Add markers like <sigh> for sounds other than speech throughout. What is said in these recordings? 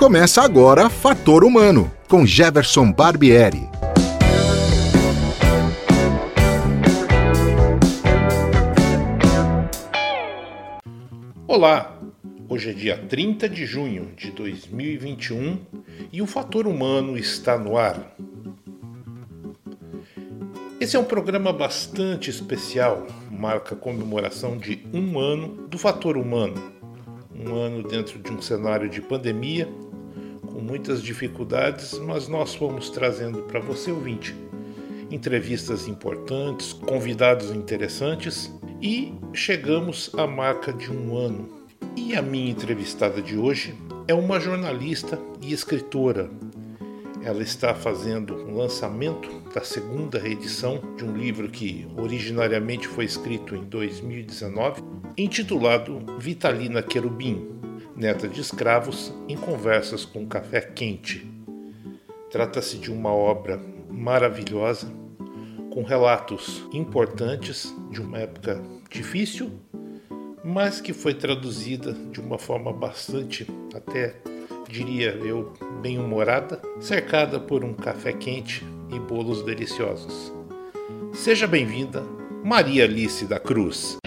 Começa agora Fator Humano, com Jefferson Barbieri. Olá, hoje é dia 30 de junho de 2021 e o Fator Humano está no ar. Esse é um programa bastante especial, marca a comemoração de um ano do Fator Humano. Um ano dentro de um cenário de pandemia com muitas dificuldades, mas nós fomos trazendo para você, ouvinte, entrevistas importantes, convidados interessantes e chegamos à marca de um ano. E a minha entrevistada de hoje é uma jornalista e escritora. Ela está fazendo um lançamento da segunda reedição de um livro que originariamente foi escrito em 2019, intitulado Vitalina Querubim, neta de escravos, em conversas com café quente. Trata-se de uma obra maravilhosa, com relatos importantes de uma época difícil, mas que foi traduzida de uma forma bastante, até diria eu, bem-humorada, cercada por um café quente e bolos deliciosos. Seja bem-vinda, Maria Alice da Cruz.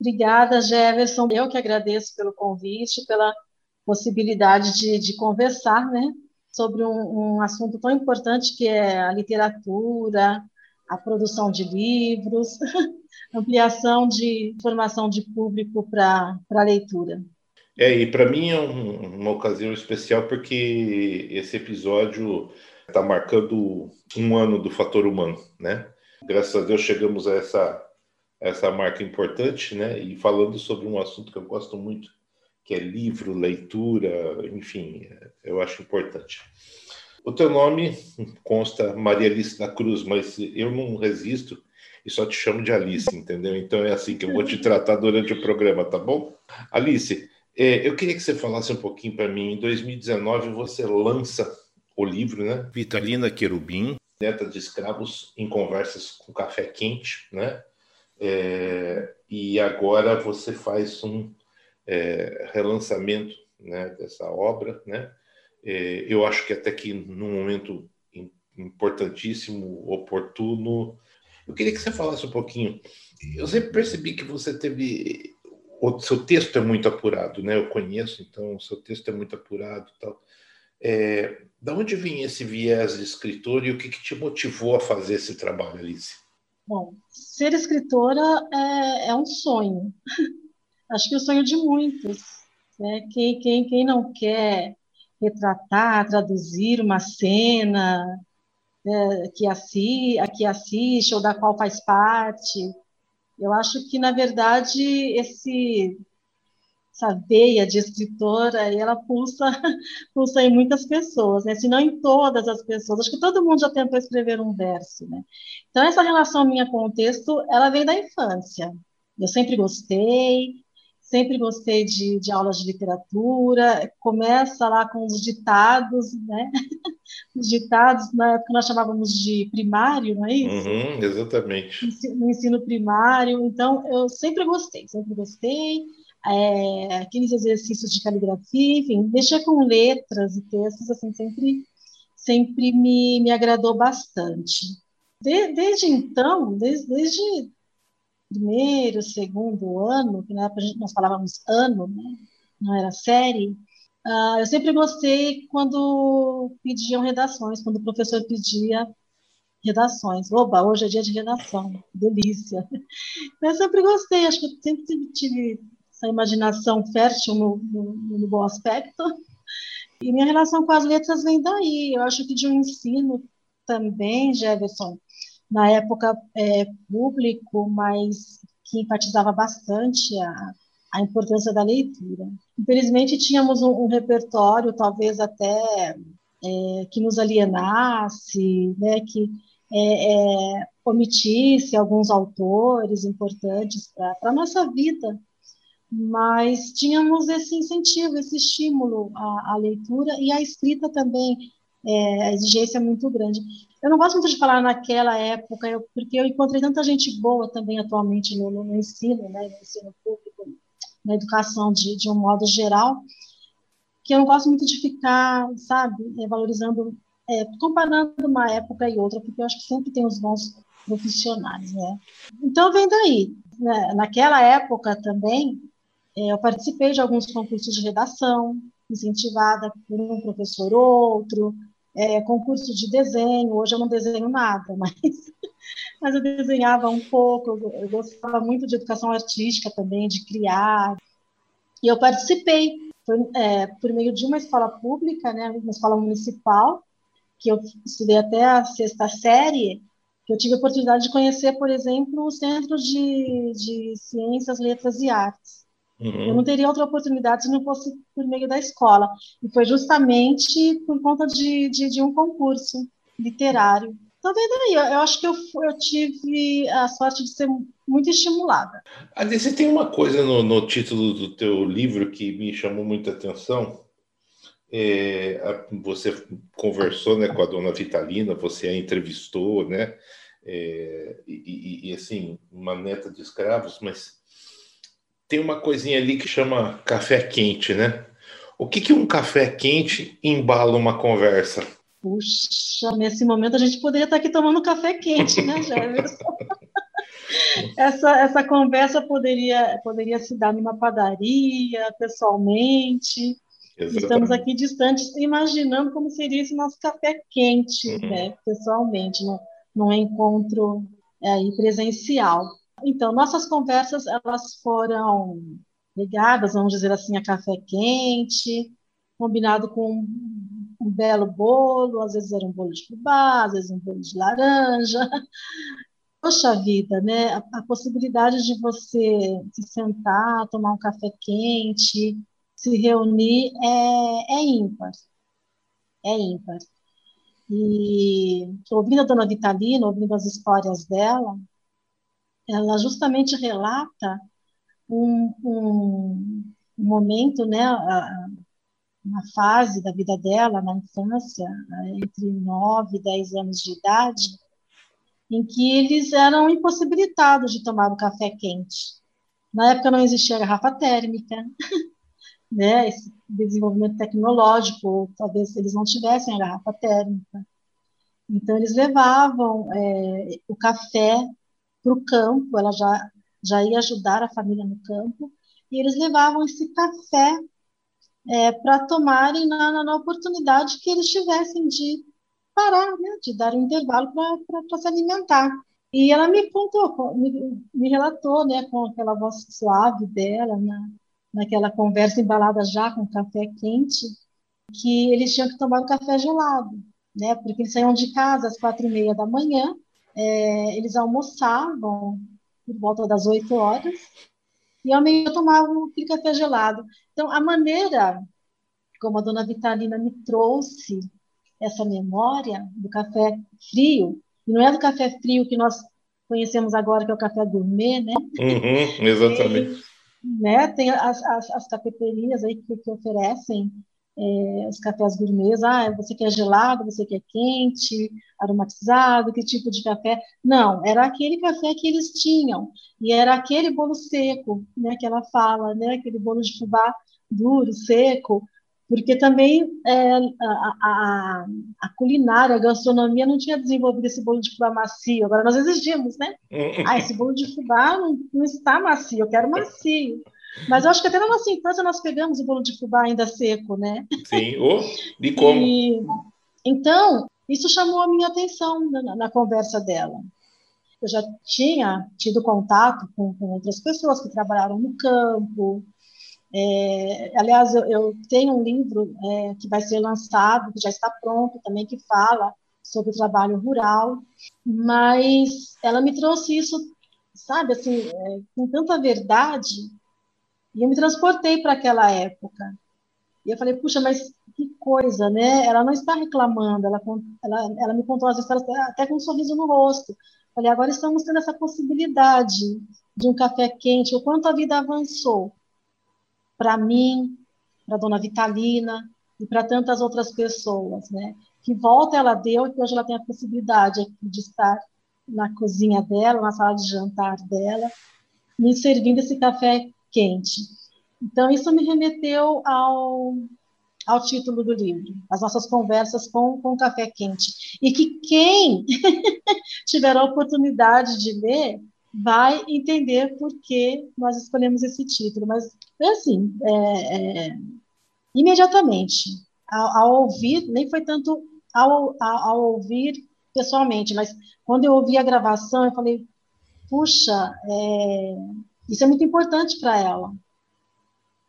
Obrigada, Jefferson. Eu que agradeço pelo convite, pela possibilidade de, de conversar né, sobre um, um, assunto tão importante que é a literatura, a produção de livros, <laughs> ampliação de informação de público para a leitura. É, e para mim é um, uma ocasião especial porque esse episódio está marcando um ano do fator humano, né? Graças a Deus chegamos a essa essa marca importante, né? E falando sobre um assunto que eu gosto muito, que é livro, leitura, enfim, eu acho importante. O teu nome consta Maria Alice da Cruz, mas eu não resisto e só te chamo de Alice, entendeu? Então é assim que eu vou te tratar durante o programa, tá bom? Alice, é, eu queria que você falasse um pouquinho para mim. Em 2019 você lança o livro, né? Vitalina Querubim, Neta de Escravos em Conversas com Café Quente, né? É, e agora você faz um é, relançamento né, dessa obra, né? É, eu acho que até que num momento importantíssimo, oportuno. Eu queria que você falasse um pouquinho. Eu sempre percebi que você teve o seu texto é muito apurado, né? Eu conheço, então o seu texto é muito apurado, tal. É, da onde vinha esse viés de escritor e o que, que te motivou a fazer esse trabalho, Alice? Bom, ser escritora é, é um sonho. <laughs> Acho que é o sonho de muitos. Né? Quem, quem, quem não quer retratar, traduzir uma cena é, que, assi, que assiste ou da qual faz parte. Eu acho que, na verdade, esse essa veia de escritora, ela pulsa, <laughs> pulsa em muitas pessoas, né? se não em todas as pessoas. Acho que todo mundo já tentou escrever um verso. Né? Então, essa relação minha com o texto, ela vem da infância. Eu sempre gostei, sempre gostei de, de aulas de literatura. Começa lá com os ditados, né? <laughs> Os ditados, na época nós chamávamos de primário, não é isso? Uhum, exatamente. No ensino primário. Então, eu sempre gostei, sempre gostei é, aqueles exercícios de caligrafia, enfim, mexer com letras e textos, assim, sempre, sempre me, me agradou bastante. De, desde então, desde, desde primeiro, segundo ano, que na época nós falávamos ano, né? não era série, uh, eu sempre gostei quando pediam redações, quando o professor pedia redações. Oba, hoje é dia de redação, delícia. <laughs> Eu sempre gostei, acho que eu sempre tive essa imaginação fértil no, no, no, bom aspecto. E minha relação com as letras vem daí. Eu acho que de um ensino também, Jefferson, na época é, público, mas que enfatizava bastante a, a importância da leitura. Infelizmente, tínhamos um, um repertório, talvez até é, que nos alienasse, né, que é, é, omitisse alguns autores importantes para a nossa vida mas tínhamos esse incentivo, esse estímulo à, à, leitura e à escrita também. é, a exigência é muito grande. Eu não gosto muito de falar naquela época, eu, porque eu encontrei tanta gente boa também atualmente no, no ensino, né, no ensino público, na educação de, de um modo geral, que eu não gosto muito de ficar, sabe, é, valorizando, é, comparando uma época e outra, porque eu acho que sempre tem os bons profissionais, né? Então vem daí. Né? Naquela época também, eu participei de alguns concursos de redação, incentivada por um professor ou outro, é, concurso de desenho. Hoje eu não desenho nada, <laughs> mas, mas eu desenhava um pouco. Eu, eu gostava muito de educação artística também, de criar. E eu participei foi, é, por meio de uma escola pública, né, uma escola municipal, que eu estudei até a sexta série, eu tive a oportunidade de conhecer, por exemplo, o Centro de, de Ciências, Letras e Artes. Uhum. Eu não teria outra oportunidade se não fosse por meio da escola. E foi justamente por conta de, de, de um concurso literário. Então, daí, eu, eu acho que eu, eu tive a sorte de ser muito estimulada. Aliás, você tem uma coisa no, no título do teu livro que me chamou muita atenção. É, você conversou né, com a dona Vitalina, você a entrevistou, né? É, e, e, assim, uma neta de escravos, mas tem uma coisinha ali que chama café quente, né? O que, que um café quente embala uma conversa? Puxa, nesse momento a gente poderia estar aqui tomando café quente, né, <laughs> Jefferson? essa, essa conversa poderia, poderia se dar numa padaria, pessoalmente. Exatamente. Estamos aqui distantes, imaginando como seria esse nosso café quente, uhum. né, pessoalmente, no, num encontro é, aí presencial. Então, nossas conversas elas foram ligadas, vamos dizer assim, a café quente, combinado com um belo bolo, às vezes era um bolo de fubá, às vezes um bolo de laranja. Poxa vida, né? A, a possibilidade de você se sentar, tomar um café quente, se reunir é, é ímpar. É ímpar. E ouvindo a dona Vitalina, ouvindo as histórias dela, ela justamente relata um, um, momento, né, uma fase da vida dela, na infância, entre 9 e 10 anos de idade, em que eles eram impossibilitados de tomar o café quente. Na época não existia garrafa térmica, <laughs> né, esse desenvolvimento tecnológico, talvez eles não tivessem a garrafa térmica. Então, eles levavam é, o café para o campo, ela já, já ia ajudar a família no campo, e eles levavam esse café é, para tomarem na, na, oportunidade que eles tivessem de parar, né, de dar um intervalo para se alimentar. E ela me contou, me, me, relatou, né, com aquela voz suave dela, na, naquela conversa embalada já com café quente, que eles tinham que tomar o café gelado, né, porque eles saíam de casa às quatro e meia da manhã é, eles almoçavam por volta das 8 horas e ao meio tomavam aquele café gelado. Então, a maneira como a dona Vitalina me trouxe essa memória do café frio, e não é do café frio que nós conhecemos agora, que é o café gourmet, né? Uhum, exatamente. E, né, tem as, as, as cafeterias aí que, que oferecem é, os cafés gourmets, ah, você quer gelado, você quer quente, aromatizado, que tipo de café? Não, era aquele café que eles tinham, e era aquele bolo seco, né, que ela fala, né, aquele bolo de fubá duro, seco, porque também é, a, a, a, culinária, a gastronomia não tinha desenvolvido esse bolo de fubá macio, agora nós exigimos, né? ah, esse bolo de fubá não, não está macio, eu quero macio. Mas eu acho que até na nossa infância nós pegamos o bolo de fubá ainda seco, né? Sim, oh, e como? E, então, isso chamou a minha atenção na, na, conversa dela. Eu já tinha tido contato com, com outras pessoas que trabalharam no campo. É, aliás, eu, eu, tenho um livro é, que vai ser lançado, que já está pronto também, que fala sobre o trabalho rural, mas ela me trouxe isso, sabe, assim, é, com tanta verdade, e eu me transportei para aquela época. E eu falei, puxa, mas que coisa, né? Ela não está reclamando, ela, ela, ela me contou as histórias até com um sorriso no rosto. Falei, agora estamos tendo essa possibilidade de um café quente, o quanto a vida avançou. Para mim, para dona Vitalina e para tantas outras pessoas, né? que volta ela deu e que hoje ela tem a possibilidade de estar na cozinha dela, na sala de jantar dela, me servindo esse café quente. Então, isso me remeteu ao, ao título do livro, as nossas conversas com, com café quente. E que quem <laughs> tiver a oportunidade de ler vai entender por que nós escolhemos esse título. Mas, assim, é, é, imediatamente, ao, ao, ouvir, nem foi tanto ao, ao, ao, ouvir pessoalmente, mas quando eu ouvi a gravação, eu falei, puxa, é, isso é muito importante para ela.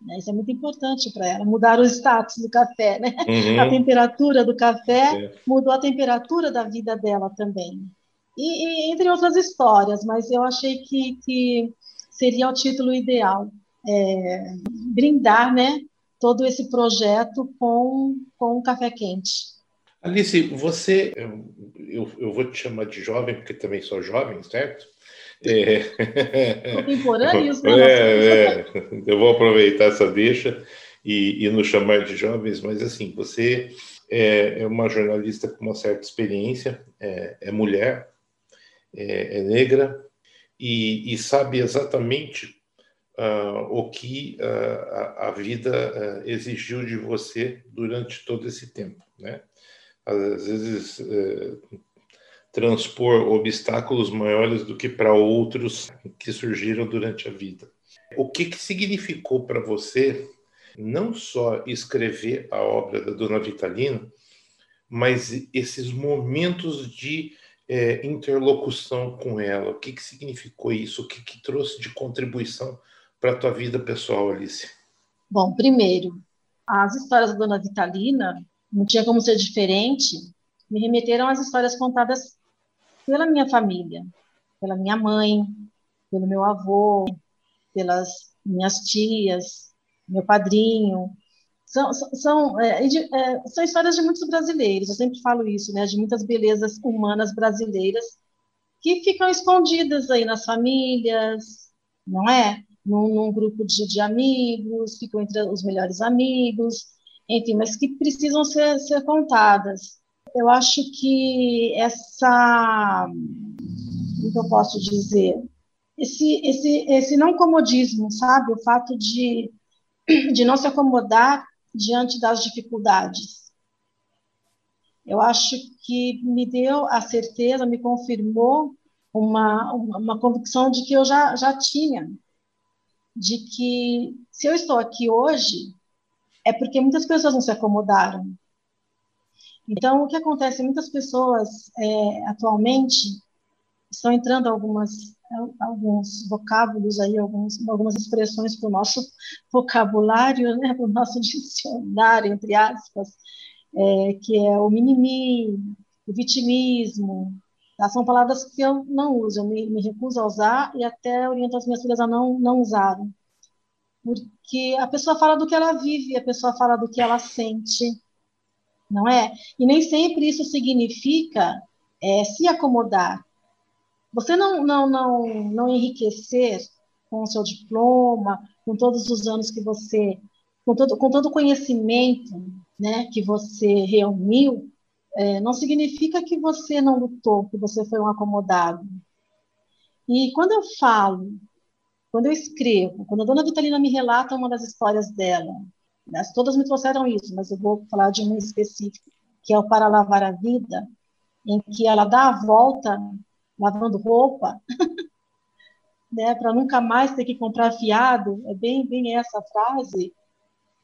Né? Isso é muito importante para ela, mudar o status do café, né? Uhum. A temperatura do café é. mudou a temperatura da vida dela também. E, e, entre outras histórias, mas eu achei que, que seria o título ideal, é, brindar, né, todo esse projeto com, com um café quente. Alice, você, eu, eu vou te chamar de jovem, porque também sou jovem, certo? É... Contemporâneos, né? É, é, eu vou aproveitar essa deixa e, e nos chamar de jovens, mas assim, você é, é uma jornalista com uma certa experiência, é, é mulher, é, é, negra e, e, sabe exatamente uh, o que uh, a, a, vida uh, exigiu de você durante todo esse tempo, né? Às vezes eh, transpor obstáculos maiores do que para outros que surgiram durante a vida. O que, que significou para você não só escrever a obra da Dona Vitalina, mas esses momentos de é, interlocução com ela? O que, que significou isso? O que, que trouxe de contribuição para a tua vida pessoal, Alice? Bom, primeiro, as histórias da Dona Vitalina não tinha como ser diferente. Me remeteram às histórias contadas pela minha família, pela minha mãe, pelo meu avô, pelas minhas tias, meu padrinho. São, são, é, é, são histórias de muitos brasileiros, eu sempre falo isso, né, de muitas belezas humanas brasileiras que ficam escondidas aí nas famílias, não é? Num, num grupo de, de, amigos, ficam entre os melhores amigos, enfim, mas que precisam ser, ser contadas. Eu acho que essa, como eu posso dizer, esse, esse, esse não comodismo, sabe? O fato de, de não se acomodar diante das dificuldades. Eu acho que me deu a certeza, me confirmou uma, uma convicção de que eu já, já tinha, de que se eu estou aqui hoje, é porque muitas pessoas não se acomodaram, então, o que acontece? Muitas pessoas é, atualmente estão entrando algumas alguns vocábulos aí, alguns, algumas expressões para o nosso vocabulário, né, para o nosso <laughs> dicionário, entre aspas, é, que é o mimimi, o vitimismo, tá? são palavras que eu não uso, eu me, me, recuso a usar e até oriento as minhas filhas a não, não usarem. Porque a pessoa fala do que ela vive, a pessoa fala do que ela sente, não é? E nem sempre isso significa é, se acomodar. Você não, não, não, não enriquecer com o seu diploma, com todos os anos que você, com todo, com todo o conhecimento né, que você reuniu, é, não significa que você não lutou, que você foi um acomodado. E quando eu falo, quando eu escrevo, quando a dona Vitalina me relata uma das histórias dela, Todas me trouxeram isso, mas eu vou falar de um específico, que é o Para Lavar a Vida, em que ela dá a volta lavando roupa, <laughs> né, para nunca mais ter que comprar fiado, é bem, bem essa frase,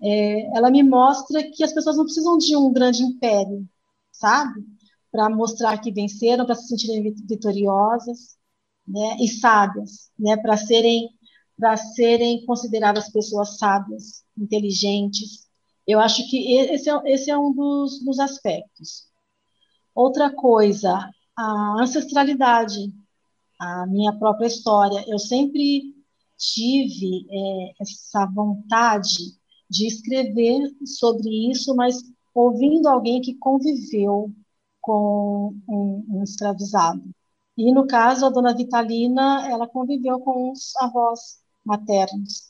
é, ela me mostra que as pessoas não precisam de um grande império, sabe? Para mostrar que venceram, para se sentirem vitoriosas né, e sábias, né, para serem para serem consideradas pessoas sábias, inteligentes. Eu acho que esse é, esse é um dos, dos aspectos. Outra coisa, a ancestralidade, a minha própria história. Eu sempre tive é, essa vontade de escrever sobre isso, mas ouvindo alguém que conviveu com um, um escravizado. E no caso, a dona Vitalina, ela conviveu com os avós maternos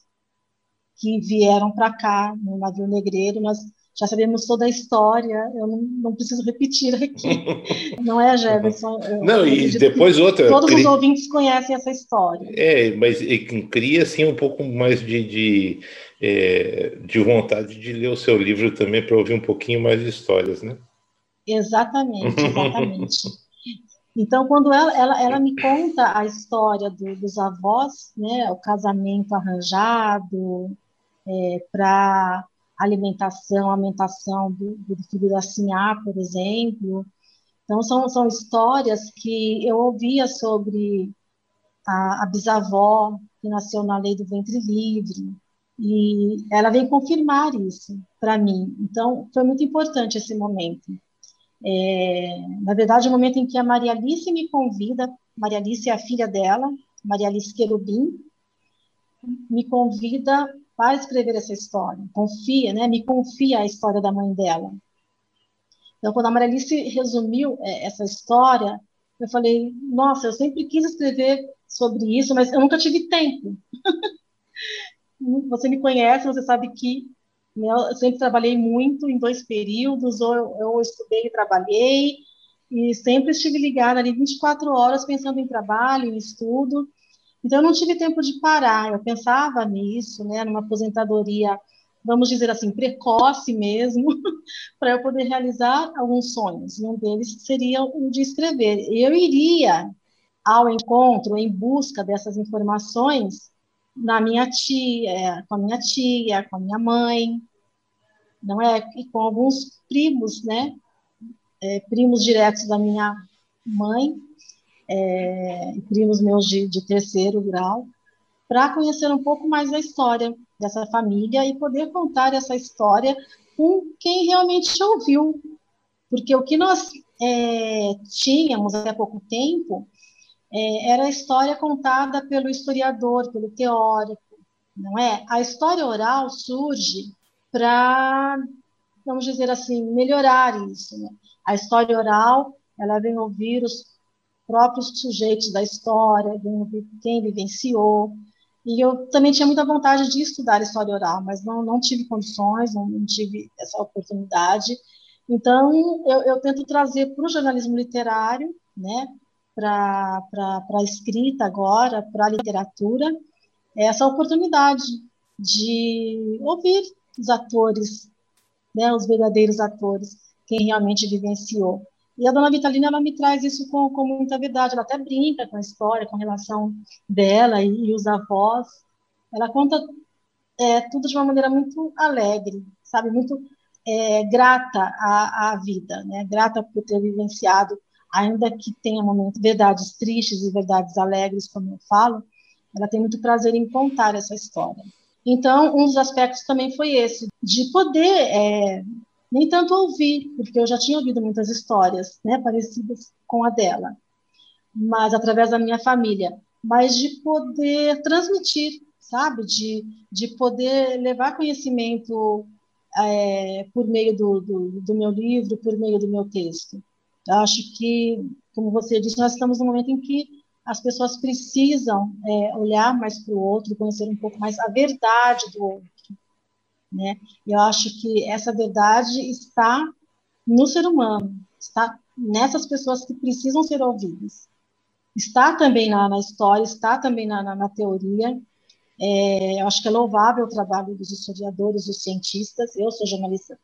que vieram para cá no navio negreiro. Nós já sabemos toda a história, eu não, não preciso repetir aqui. <laughs> não é, Jefferson? Não, e depois outra. Todos cri... os ouvintes conhecem essa história. É, mas cria assim um pouco mais de, de, é, de vontade de ler o seu livro também para ouvir um pouquinho mais de histórias, né? Exatamente, <laughs> exatamente. Então, quando ela, ela, ela me conta a história do, dos avós, né, o casamento arranjado é, para alimentação, alimentação do, do filho da Sinhá, por exemplo. Então, são, são histórias que eu ouvia sobre a, a bisavó, que nasceu na lei do ventre livre, e ela veio confirmar isso para mim. Então, foi muito importante esse momento. É, na verdade, o momento em que a Maria Alice me convida, Maria Alice é a filha dela, Maria Alice Querubim, me convida para escrever essa história. Confia, né? Me confia a história da mãe dela. Então, quando a Maria Alice resumiu é, essa história, eu falei, nossa, eu sempre quis escrever sobre isso, mas eu nunca tive tempo. <laughs> você me conhece, você sabe que? Eu sempre trabalhei muito em dois períodos, ou eu, estudei e trabalhei, e sempre estive ligada ali 24 horas pensando em trabalho, em estudo. Então, eu não tive tempo de parar. Eu pensava nisso, né, numa aposentadoria, vamos dizer assim, precoce mesmo, <laughs> para eu poder realizar alguns sonhos. Um deles seria o de escrever. Eu iria ao encontro, em busca dessas informações, na minha tia, com a minha tia, com a minha mãe, não é? E com alguns primos, né? É, primos diretos da minha mãe, é, primos meus de, de terceiro grau, para conhecer um pouco mais da história dessa família e poder contar essa história com quem realmente ouviu. Porque o que nós é, tínhamos até pouco tempo é, era a história contada pelo historiador, pelo teórico, não é? A história oral surge para, vamos dizer assim, melhorar isso. Né? A história oral, ela vem ouvir os próprios sujeitos da história, vem ouvir quem vivenciou. E eu também tinha muita vontade de estudar história oral, mas não, não tive condições, não, não tive essa oportunidade. Então, eu, eu tento trazer para o jornalismo literário, né, para a escrita agora, para a literatura, essa oportunidade de ouvir os atores, né, os verdadeiros atores, quem realmente vivenciou. E a dona Vitalina, ela me traz isso com, com muita verdade, ela até brinca com a história, com a relação dela e, e os avós. Ela conta é, tudo de uma maneira muito alegre, sabe, muito é, grata à, à vida, né, grata por ter vivenciado, ainda que tenha momentos, verdades tristes e verdades alegres, como eu falo, ela tem muito prazer em contar essa história. Então, um dos aspectos também foi esse, de poder é, nem tanto ouvir, porque eu já tinha ouvido muitas histórias né, parecidas com a dela, mas através da minha família, mas de poder transmitir, sabe, de, de poder levar conhecimento é, por meio do, do, do meu livro, por meio do meu texto. Acho que, como você disse, nós estamos num momento em que as pessoas precisam é, olhar mais para o outro, conhecer um pouco mais a verdade do outro. Né? E eu acho que essa verdade está no ser humano, está nessas pessoas que precisam ser ouvidas. Está também na, na história, está também na, na, na teoria. É, eu acho que é louvável o trabalho dos historiadores, dos cientistas. Eu sou jornalista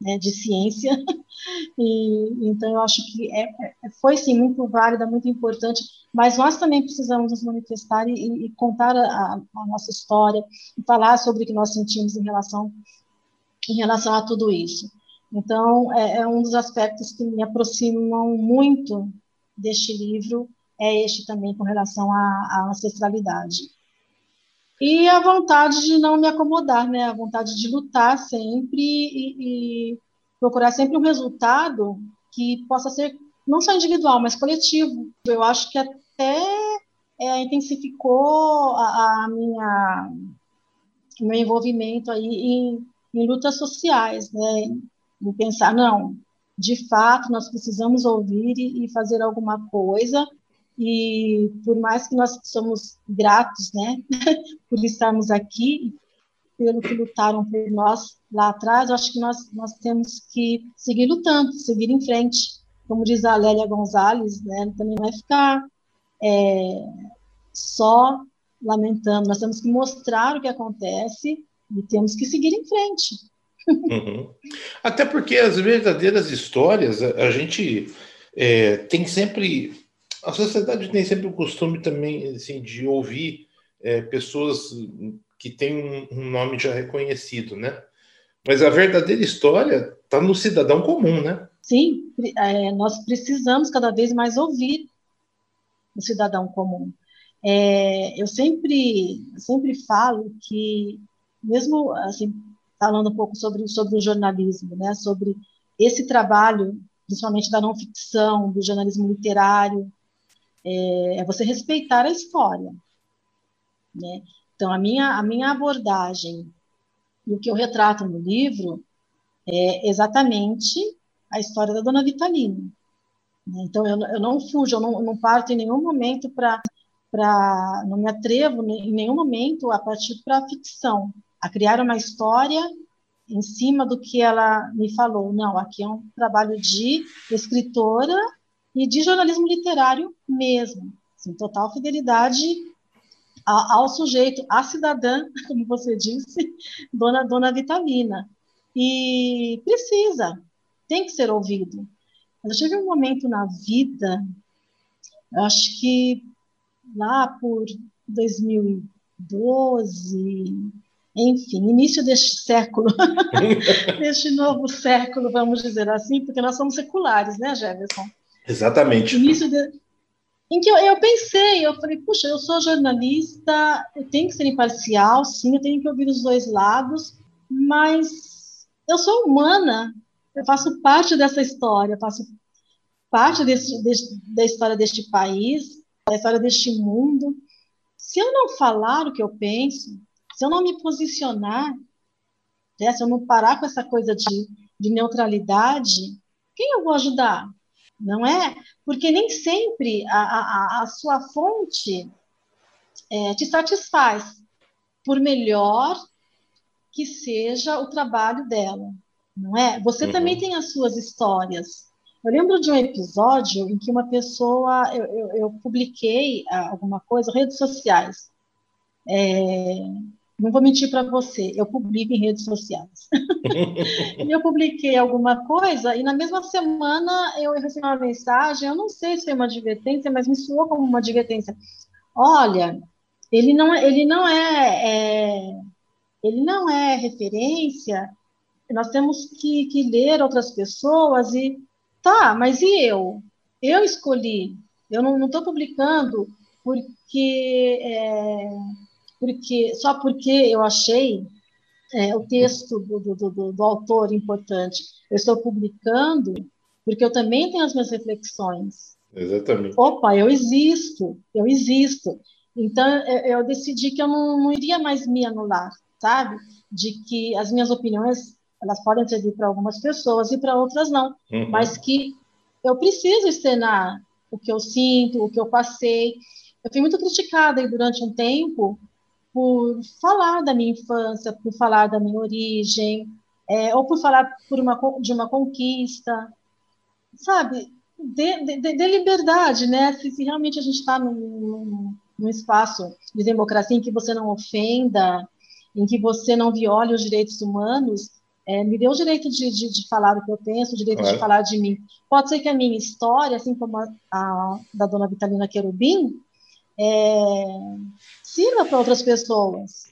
né, de ciência, <laughs> e então eu acho que é, é, foi sim muito válida, muito importante, mas nós também precisamos nos manifestar e, e contar a, a, nossa história e falar sobre o que nós sentimos em relação em relação a tudo isso. Então é, é um dos aspectos que me aproximam muito deste livro é este também com relação à, à ancestralidade. E a vontade de não me acomodar, né? A vontade de lutar sempre e, e procurar sempre um resultado que possa ser não só individual, mas coletivo. Eu acho que até é, intensificou a, a minha meu envolvimento aí em, em lutas sociais, né? Pensar, não, de fato, nós precisamos ouvir e, e fazer alguma coisa e por mais que nós somos gratos, né, <laughs> por estarmos aqui, pelo que lutaram por nós lá atrás, eu acho que nós, nós temos que seguir lutando, seguir em frente. Como diz a Lélia Gonzalez, né, também é ficar é, só lamentando, nós temos que mostrar o que acontece e temos que seguir em frente. Uhum. Até porque as verdadeiras histórias, a, a gente é, tem sempre. A sociedade tem sempre o costume também assim, de ouvir é, pessoas que têm um, um, nome já reconhecido, né? Mas a verdadeira história está no cidadão comum, né? Sim, é, nós precisamos cada vez mais ouvir o cidadão comum. É, eu sempre, sempre falo que, mesmo assim, falando um pouco sobre, sobre o jornalismo, né, sobre esse trabalho, principalmente da não ficção, do jornalismo literário, é, é você respeitar a história. Né? Então, a minha, a minha abordagem e o que eu retrato no livro é exatamente a história da Dona Vitalina. Né? Então, eu, eu não fujo, eu não, eu não parto em nenhum momento para. Não me atrevo em nenhum momento a partir para a ficção, a criar uma história em cima do que ela me falou. Não, aqui é um trabalho de escritora e de jornalismo literário mesmo, assim, total fidelidade ao, sujeito, à cidadã, <laughs> como você disse, dona, dona Vitalina. E precisa, tem que ser ouvido. Eu tive um momento na vida, acho que lá por 2012, enfim, início deste século, <laughs> deste novo século, vamos dizer assim, porque nós somos seculares, né, Jefferson? Exatamente. Início de, em que eu, eu, pensei, eu falei, puxa, eu sou jornalista, eu tenho que ser imparcial, sim, eu tenho que ouvir os dois lados, mas eu sou humana, eu faço parte dessa história, faço parte desse, desse, da história deste país, da história deste mundo. Se eu não falar o que eu penso, se eu não me posicionar, né, se eu não parar com essa coisa de, de neutralidade, quem eu vou ajudar? Não é? Porque nem sempre a, a, a sua fonte é, te satisfaz, por melhor que seja o trabalho dela, não é? Você uhum. também tem as suas histórias. Eu lembro de um episódio em que uma pessoa, eu, eu, eu publiquei alguma coisa, redes sociais, é, não vou mentir para você, eu publico em redes sociais. e <laughs> eu publiquei alguma coisa e na mesma semana eu recebi uma mensagem, eu não sei se foi uma advertência, mas me soou como uma advertência. Olha, ele não, é, ele não é, é ele não é referência. Nós temos que, que ler outras pessoas e tá, mas e eu? Eu escolhi. Eu não estou publicando porque é, porque só porque eu achei é, o texto do, do, do, do, autor importante, eu estou publicando porque eu também tenho as minhas reflexões. Exatamente. Opa, eu existo, eu existo. Então, eu, eu decidi que eu não, não, iria mais me anular, sabe? De que as minhas opiniões, elas podem servir para algumas pessoas e para outras não, uhum. mas que eu preciso externar o que eu sinto, o que eu passei. Eu fui muito criticada durante um tempo por falar da minha infância, por falar da minha origem, é, ou por falar por uma, de uma conquista, sabe? De, de, de liberdade, né? Se, se, realmente a gente está num, num espaço de democracia em que você não ofenda, em que você não viole os direitos humanos, é, me dê o direito de, de, de, falar o que eu penso, o direito de falar de mim. Pode ser que a minha história, assim como a, a da dona Vitalina Querubim, é, sirva para outras pessoas.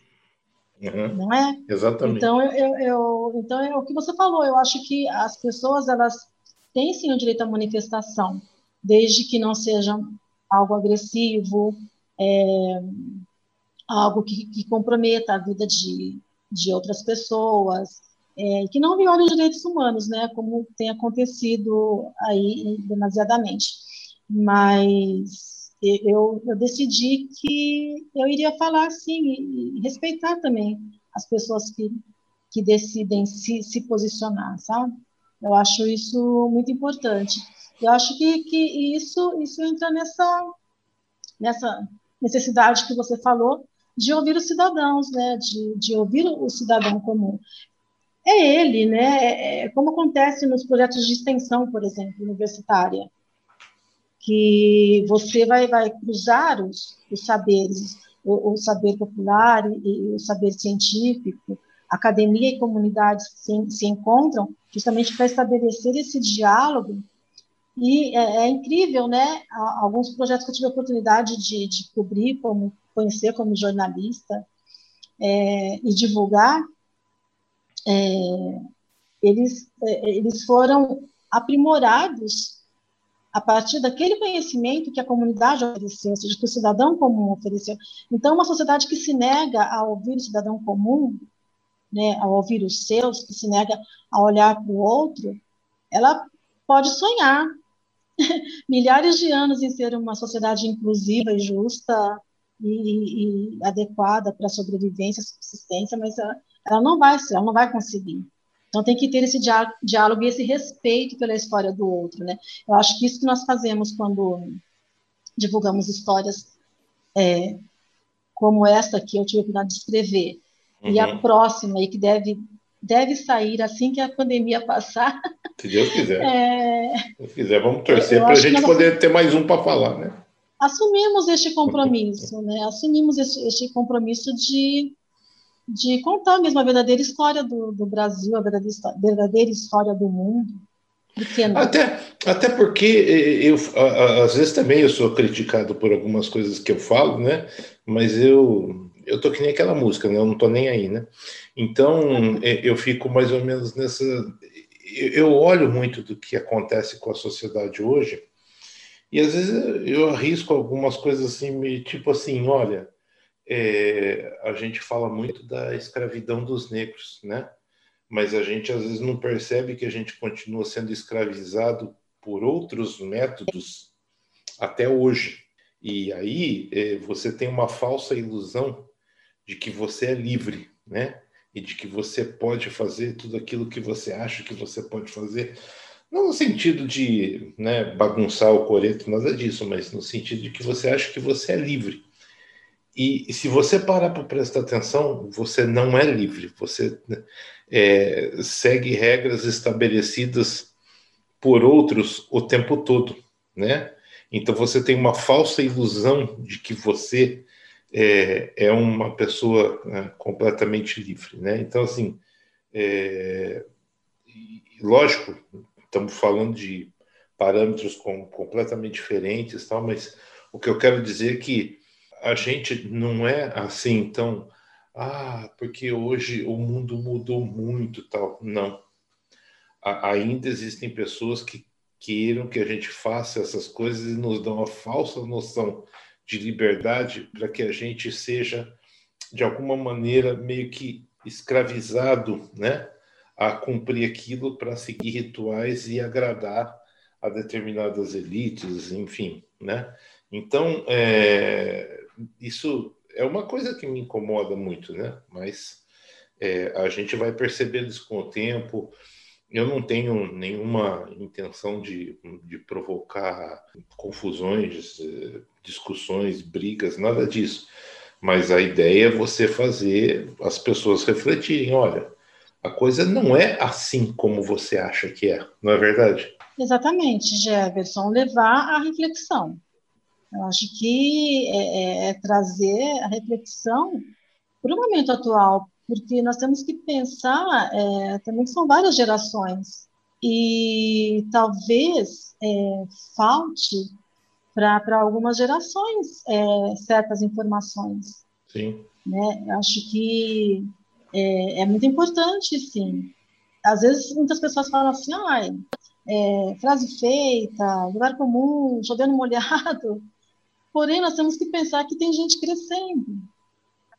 Uhum. Não é? Exatamente. Então, eu, eu, então é o que você falou. Eu acho que as pessoas elas têm sim o direito à manifestação, desde que não seja algo agressivo, é, algo que, que, comprometa a vida de, de outras pessoas, é, que não viole os direitos humanos, né? Como tem acontecido aí demasiadamente. Mas eu, eu decidi que eu iria falar assim e, e respeitar também as pessoas que, que decidem se, se posicionar, sabe? Eu acho isso muito importante. Eu acho que, que isso, isso entra nessa, nessa necessidade que você falou de ouvir os cidadãos, né, de, de ouvir o cidadão comum. É ele, né, é, é como acontece nos projetos de extensão, por exemplo, universitária, que você vai, vai cruzar os, os saberes, o, o, saber popular e, e, o saber científico, academia e comunidade se, se encontram justamente para estabelecer esse diálogo e é, é, incrível, né? Alguns projetos que eu tive a oportunidade de, de cobrir, como conhecer como jornalista é, e divulgar, é, eles, é, eles foram aprimorados a partir daquele conhecimento que a comunidade ofereceu, ou seja, que o cidadão comum ofereceu. Então, uma sociedade que se nega a ouvir o cidadão comum, né, a ouvir os seus, que se nega a olhar para o outro, ela pode sonhar <laughs> milhares de anos em ser uma sociedade inclusiva e justa e, e adequada para a sobrevivência, subsistência, mas ela, ela não vai ser, ela não vai conseguir. Então tem que ter esse diálogo e esse respeito pela história do outro, né? Eu acho que isso que nós fazemos quando divulgamos histórias é, como essa que eu tive a oportunidade de escrever uhum. e a uhum. próxima e que deve deve sair assim que a pandemia passar. Se Deus quiser. É... Se quiser, vamos torcer para a gente poder ter mais um para falar, né? Assumimos este compromisso, né? Assumimos este, este compromisso de de contar mesmo a verdadeira história do, do Brasil, a verdadeira, verdadeira história do mundo. Até, até porque eu, às vezes também eu sou criticado por algumas coisas que eu falo, né? Mas eu, eu tô que nem aquela música, né? Eu não tô nem aí, né? Então eu fico mais ou menos nessa. Eu olho muito do que acontece com a sociedade hoje e às vezes eu arrisco algumas coisas assim, tipo assim, olha, é, a gente fala muito da escravidão dos negros, né? Mas a gente às vezes não percebe que a gente continua sendo escravizado por outros métodos até hoje. E aí é, você tem uma falsa ilusão de que você é livre, né? E de que você pode fazer tudo aquilo que você acha que você pode fazer. Não no sentido de né, bagunçar o coreto, nada disso, mas no sentido de que você acha que você é livre. E, se você parar para prestar atenção, você não é livre, você é, segue regras estabelecidas por outros o tempo todo, né? Então você tem uma falsa ilusão de que você é, é uma pessoa é, completamente livre, né? Então assim, é, lógico, estamos falando de parâmetros com, completamente diferentes, tal, mas o que eu quero dizer é que a gente não é assim, então, ah, porque hoje o mundo mudou muito, tal. Não. A, ainda existem pessoas que queiram que a gente faça essas coisas e nos dão a falsa noção de liberdade para que a gente seja, de alguma maneira, meio que escravizado, né? A cumprir aquilo para seguir rituais e agradar a determinadas elites, enfim, né? Então, é, isso é uma coisa que me incomoda muito, né? Mas é, a gente vai percebendo isso com o tempo. Eu não tenho nenhuma intenção de, de provocar confusões, discussões, brigas, nada disso. Mas a ideia é você fazer as pessoas refletirem: olha, a coisa não é assim como você acha que é, não é verdade? Exatamente, Jefferson, levar à reflexão. Eu acho que é, é, é trazer a reflexão para o momento atual, porque nós temos que pensar é, também que são várias gerações e talvez é, falte para algumas gerações é, certas informações. Sim. Né? Eu acho que é, é, muito importante, sim. Às vezes muitas pessoas falam assim, ah, frase feita, lugar comum, chovendo molhado. Porém, nós temos que pensar que tem gente crescendo,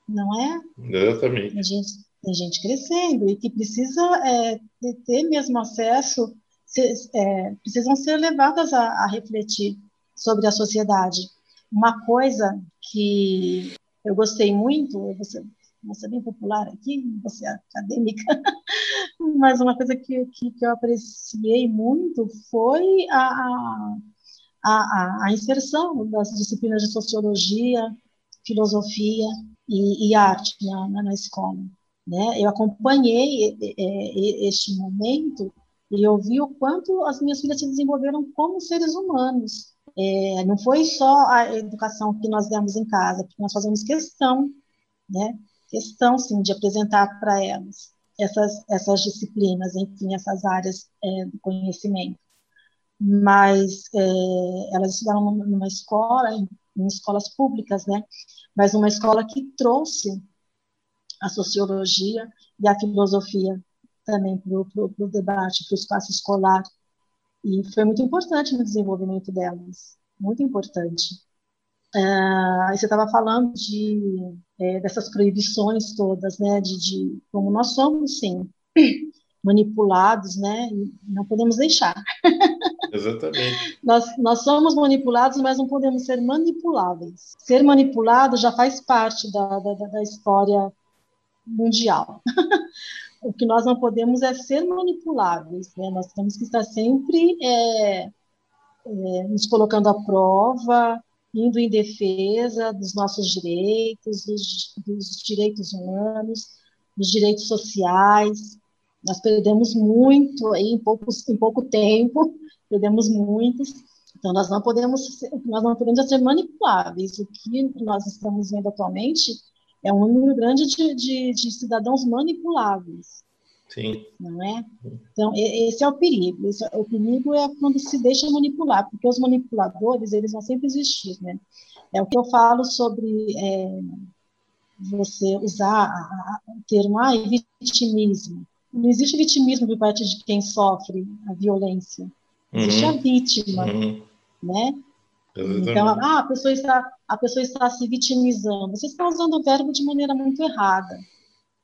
não é? Exatamente. Tem gente, tem gente crescendo e que precisa é, ter mesmo acesso, se, é, precisam ser levadas a, a refletir sobre a sociedade. Uma coisa que eu gostei muito, você, você é bem popular aqui, você é acadêmica, <laughs> mas uma coisa que, que, que eu apreciei muito foi a, a a, a, a inserção das disciplinas de sociologia, filosofia, e, e arte na, na, na, escola. Né? Eu acompanhei este momento e eu vi o quanto as minhas filhas se desenvolveram como seres humanos. É, não foi só a educação que nós demos em casa, porque nós fazemos questão, né? Questão, sim, de apresentar para elas essas, essas disciplinas, enfim, essas áreas é, do conhecimento. Mas é, elas estudaram numa escola, em, em escolas públicas, né? Mas uma escola que trouxe a sociologia e a filosofia também para o debate, para o espaço escolar. E foi muito importante no desenvolvimento delas, muito importante. Uh, você estava falando de, é, dessas proibições todas, né, de, de, como nós somos, sim, <clears throat> manipulados, né, e não podemos deixar. <laughs> Exatamente. nós, nós somos manipulados, mas não podemos ser manipuláveis. Ser manipulado já faz parte da, da, da história mundial. <laughs> o que nós não podemos é ser manipuláveis, né? Nós temos que estar sempre é, é, nos colocando à prova, indo em defesa dos nossos direitos, dos, dos direitos humanos, dos direitos sociais. Nós perdemos muito aí em, poucos, em pouco tempo, perdemos muitos. Então, nós não podemos, nós não podemos ser manipuláveis. O que nós estamos vendo atualmente é um número grande de, de, de cidadãos manipuláveis. Sim. Não é? Então, esse é o perigo. Esse é, o perigo é quando se deixa manipular, porque os manipuladores, eles vão sempre existir, né? É o que eu falo sobre é, você usar o termo ah, vitimismo. Não existe vitimismo por parte de quem sofre a violência. Existe uhum. a vítima, uhum. né? Então, ah, a pessoa está a pessoa está se vitimizando. Você está usando o verbo de maneira muito errada.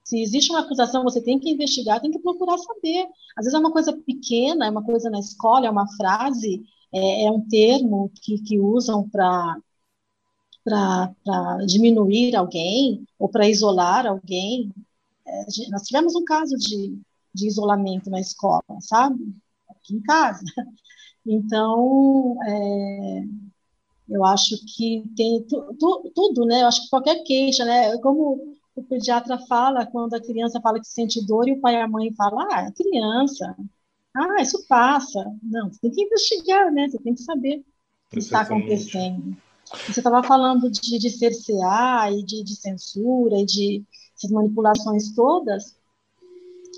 Se existe uma acusação, você tem que investigar, tem que procurar saber. Às vezes é uma coisa pequena, é uma coisa na escola, é uma frase, é, é um termo que, que usam para para diminuir alguém ou para isolar alguém. É, nós tivemos um caso de, de isolamento na escola, sabe? Aqui em casa. <laughs> Então, é, eu acho que tem tu, tu, tudo, né? Eu acho que qualquer queixa, né? Como o pediatra fala quando a criança fala que sente dor e o pai e a mãe falam, ah, é criança, ah, isso passa. Não, você tem que investigar, né? Você tem que saber o que está acontecendo. Você estava falando de, de cercear e de, de censura e de essas manipulações todas,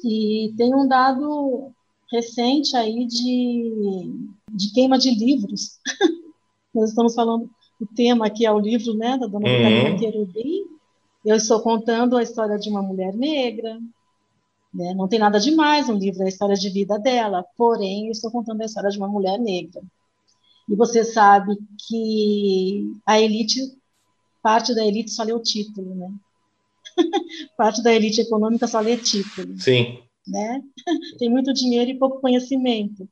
e tem um dado recente aí de, de queima de livros. <laughs> Nós estamos falando, o tema aqui é o livro né, da dona uhum. Querubim. Eu estou contando a história de uma mulher negra. Né? Não tem nada demais no livro, é a história de vida dela. Porém, eu estou contando a história de uma mulher negra. E você sabe que a elite, parte da elite só lê o título, né? <laughs> parte da elite econômica só lê título. Sim. Né? <laughs> Tem muito dinheiro e pouco conhecimento.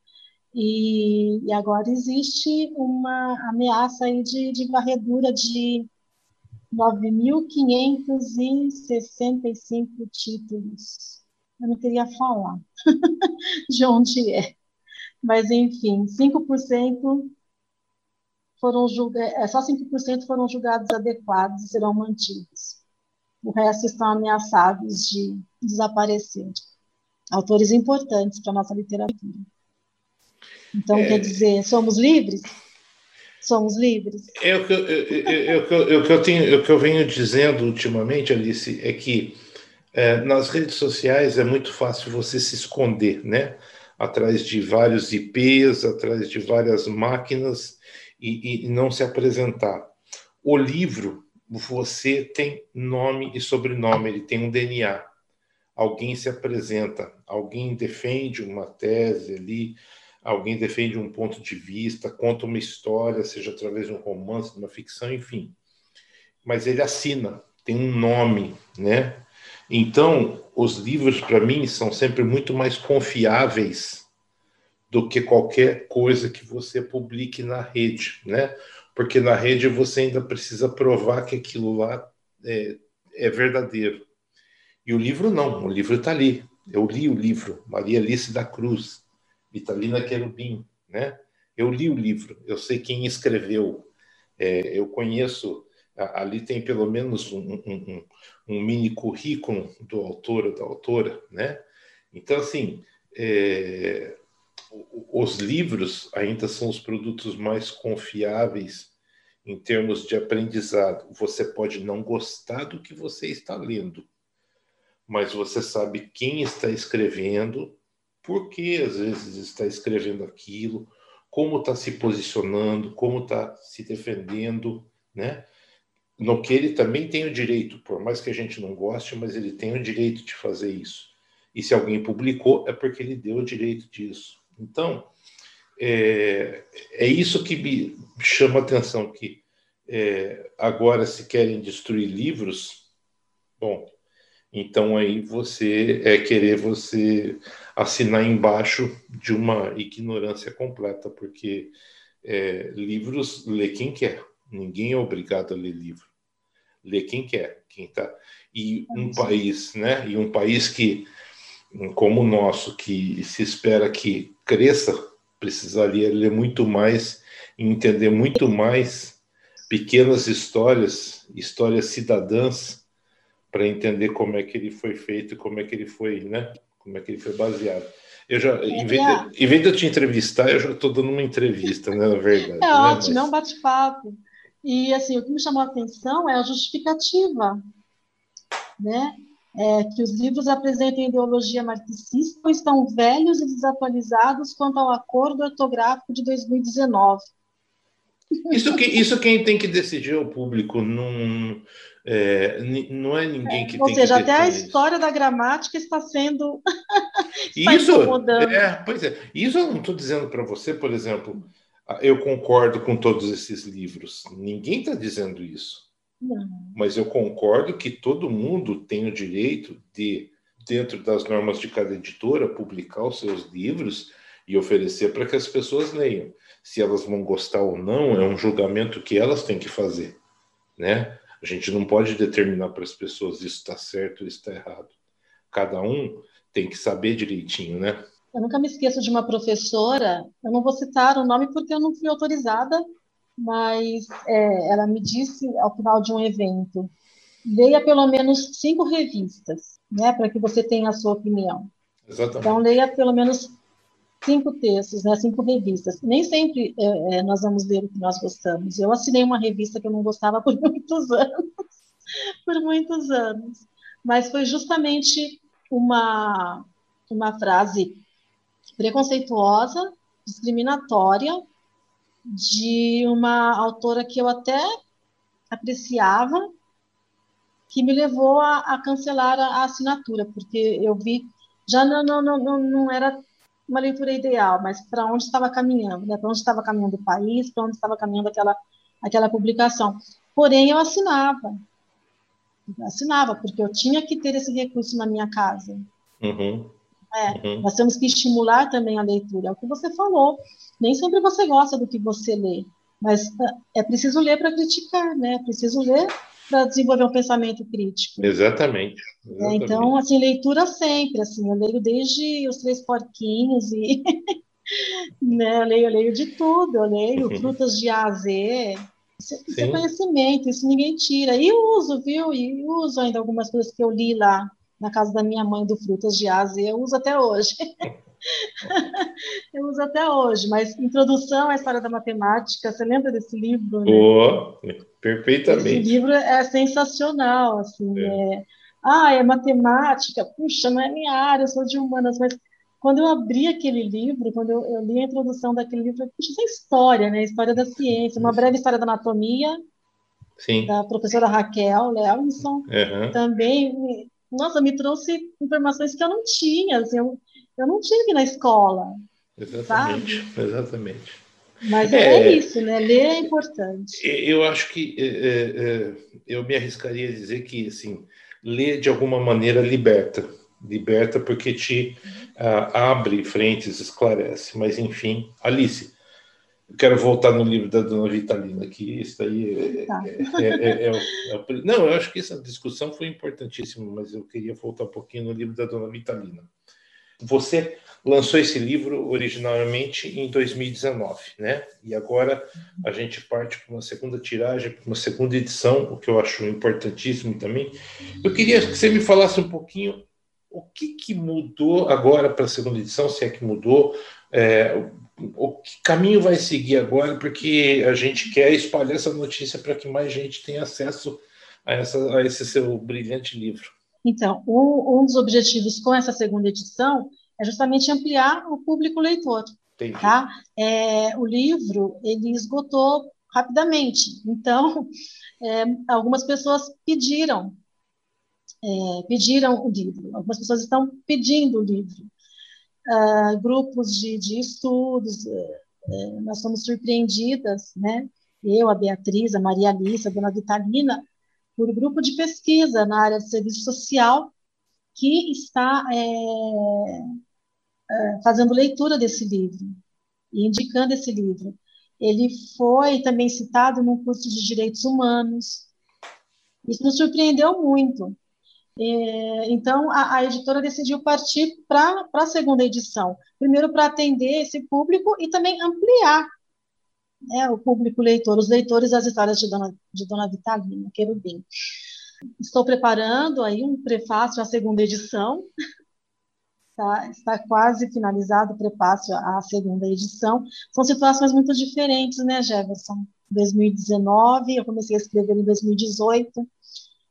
E, e agora existe uma ameaça aí de, de varredura de 9.565 títulos. Eu não queria falar <laughs> de onde é. Mas, enfim, 5% foram julgados, é, só 5% foram julgados adequados e serão mantidos. O resto estão ameaçados de desaparecer. Autores importantes para a nossa literatura. Então, é, quer dizer, somos livres? Somos livres? É o que eu, é, o que eu, o que eu tenho, o que eu venho dizendo ultimamente, Alice, é que é, nas redes sociais é muito fácil você se esconder, né? Atrás de vários IPs, atrás de várias máquinas e, e não se apresentar. O livro, você tem nome e sobrenome, ele tem um DNA. Alguém se apresenta, alguém defende uma tese ali, alguém defende um ponto de vista, conta uma história, seja através de um romance, de uma ficção, enfim. Mas ele assina, tem um nome, né? Então, os livros para mim são sempre muito mais confiáveis do que qualquer coisa que você publique na rede, né? Porque na rede você ainda precisa provar que aquilo lá é, é verdadeiro. E o livro não, o livro está ali. Eu li o livro, Maria Alice da Cruz, Vitalina Querubim, né? Eu li o livro, eu sei quem escreveu, é, eu conheço ali tem pelo menos um, um, um, mini currículo do autor ou da autora, né? Então, assim, é, os livros ainda são os produtos mais confiáveis em termos de aprendizado. Você pode não gostar do que você está lendo, mas você sabe quem está escrevendo, por que às vezes está escrevendo aquilo, como está se posicionando, como está se defendendo, né? No que ele também tem o direito, por mais que a gente não goste, mas ele tem o direito de fazer isso. E se alguém publicou, é porque ele deu o direito disso. Então, é, é isso que me chama a atenção, que é, agora se querem destruir livros, bom, então aí você é querer você assinar embaixo de uma ignorância completa, porque é, livros lê quem quer, ninguém é obrigado a ler livro, lê quem quer, quem tá. E um país, né? E um país que como o nosso, que se espera que cresça, precisaria ler muito mais e entender muito mais pequenas histórias, histórias cidadãs, para entender como é que ele foi feito, como é que ele foi, né? Como é que ele foi baseado. Eu já, é, em, vez de, em vez de eu te entrevistar, eu já estou dando uma entrevista, né, na verdade. É né? ótimo, Mas... é um bate-papo. E assim, o que me chamou a atenção é a justificativa, né? É, que os livros apresentem ideologia marxista ou estão velhos e desatualizados quanto ao acordo ortográfico de 2019. Isso, que, isso quem tem que decidir é o público, não é, não é ninguém que é, tem Ou seja, até a história da gramática está sendo. <laughs> está isso, é, pois é. Isso eu não estou dizendo para você, por exemplo, eu concordo com todos esses livros. Ninguém está dizendo isso. Não. Mas eu concordo que todo mundo tem o direito de, dentro das normas de cada editora, publicar os seus livros e oferecer para que as pessoas leiam. Se elas vão gostar ou não, é um julgamento que elas têm que fazer, né? A gente não pode determinar para as pessoas isso está certo ou está errado. Cada um tem que saber direitinho, né? Eu nunca me esqueço de uma professora, eu não vou citar o nome porque eu não fui autorizada mas é, ela me disse ao final de um evento: leia pelo menos cinco revistas, né, para que você tenha a sua opinião. Exatamente. Então, leia pelo menos cinco textos, né, cinco revistas. Nem sempre é, é, nós vamos ler o que nós gostamos. Eu assinei uma revista que eu não gostava <laughs> por muitos anos, por muitos anos. Mas foi justamente uma, uma frase preconceituosa, discriminatória, de uma autora que eu até apreciava, que me levou a, a cancelar a, a, assinatura, porque eu vi, já não, não, não, não era uma leitura ideal, mas para onde estava caminhando, né? para onde estava caminhando o país, para onde estava caminhando aquela, aquela publicação. Porém, eu assinava, eu assinava, porque eu tinha que ter esse recurso na minha casa. Uhum. É, uhum. Nós temos que estimular também a leitura. É o que você falou. Nem sempre você gosta do que você lê, mas ah, é preciso ler para criticar, né? É preciso ler para desenvolver um pensamento crítico. Exatamente. É, então, assim, leitura sempre. Assim, eu leio desde os Três Porquinhos e <laughs> né, eu leio, eu leio de tudo. Eu leio uhum. frutas de A a Z. Isso, isso é conhecimento, isso ninguém tira. E uso, viu? E uso ainda algumas coisas que eu li lá na casa da minha mãe do Frutas de Ásia, eu uso até hoje. <laughs> eu uso até hoje, mas Introdução à História da Matemática, você lembra desse livro? Né? Oh, perfeitamente. Esse livro é sensacional, assim, é. é... Ah, é matemática, puxa, não é minha área, eu sou de humanas, mas quando eu abri aquele livro, quando eu, eu li a introdução daquele livro, puxa, isso é história, né? História da ciência, uma breve história da anatomia, Sim. da professora Raquel Levinson, uhum. também nossa, me trouxe informações que eu não tinha, assim, eu, eu não tive na escola. Exatamente, sabe? exatamente. Mas é, é, isso, né? Ler é importante. Eu acho que é, é, é, eu me arriscaria a dizer que, assim, ler de alguma maneira liberta. Liberta porque te uh, abre frentes, esclarece. Mas, enfim, Alice, eu quero voltar no livro da Dona Vitalina, que isso aí é, tá. é, é, é, é Não, eu acho que essa discussão foi importantíssima, mas eu queria voltar um pouquinho no livro da Dona Vitalina. você lançou esse livro originalmente em 2019, né? E agora a gente parte para uma segunda tiragem, para uma segunda edição, o que eu acho importantíssimo também. Eu queria que você me falasse um pouquinho o que, que mudou agora para a segunda edição, se é que mudou, é, o que caminho vai seguir agora, porque a gente quer espalhar essa notícia para que mais gente tenha acesso a, essa, a esse seu brilhante livro. Então, um, um dos objetivos com essa segunda edição é justamente ampliar o público leitor. Entendi. Tá? É, o livro ele esgotou rapidamente, então <laughs> é, algumas pessoas pediram é, pediram o livro, algumas pessoas estão pedindo o livro. Uh, grupos de, de estudos, uh, nós somos surpreendidas, né? Eu, a Beatriz, a Maria Alice, a Dona Vitalina, por grupo de pesquisa na área de serviço social que está é, é, fazendo leitura desse livro e indicando esse livro. Ele foi também citado num curso de direitos humanos. Isso nos surpreendeu muito. É, então, a, a, editora decidiu partir para a segunda edição. Primeiro, para atender esse público e também ampliar né, o público leitor, os leitores das histórias de Dona, de Dona Vitalina, Querubim. Estou preparando aí um prefácio à segunda edição. Está, está quase finalizado o prefácio à segunda edição. São situações muito diferentes, né, Jefferson? 2019, eu comecei a escrever em 2018,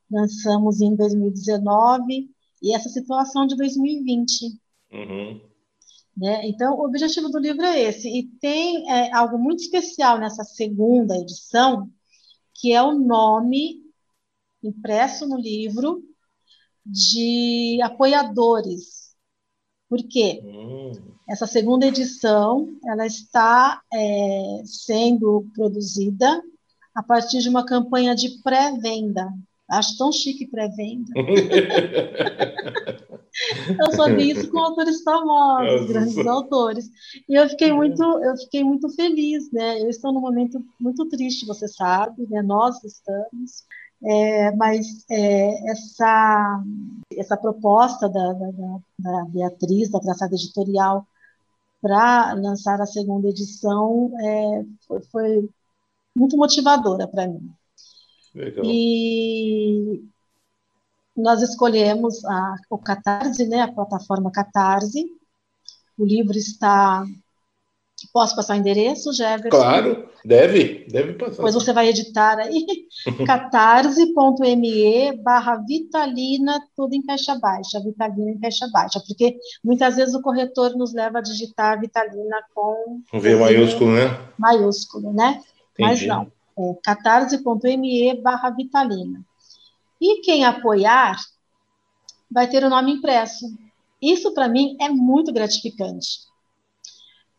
lançamos em 2019, e essa situação de 2020. Uhum. Né? Então, o objetivo do livro é esse. E tem é, algo muito especial nessa segunda edição, que é o nome impresso no livro de apoiadores. Por quê? Hum. Essa segunda edição ela está é, sendo produzida a partir de uma campanha de pré-venda. Acho tão chique pré-venda. <laughs> eu só vi isso com autores famosos, grandes autores. E eu fiquei muito, eu fiquei muito feliz, né? Eu estou num momento muito triste, você sabe, né? Nós estamos. É, mas é, essa, essa proposta da, da, da Beatriz, da Traçada Editorial, para lançar a segunda edição é, foi, foi muito motivadora para mim. Legal. E nós escolhemos a, o Catarse, né, a plataforma Catarse. O livro está. Posso passar o endereço, Jefferson? Claro, deve, deve passar. Depois você vai editar aí, <laughs> catarse.me barra Vitalina, tudo em caixa baixa, Vitalina em caixa baixa, porque muitas vezes o corretor nos leva a digitar Vitalina com... Um V maiúsculo, né? Maiúsculo, né? Entendi. Mas não, é catarse.me barra Vitalina. E quem apoiar vai ter o nome impresso. Isso, para mim, é muito gratificante.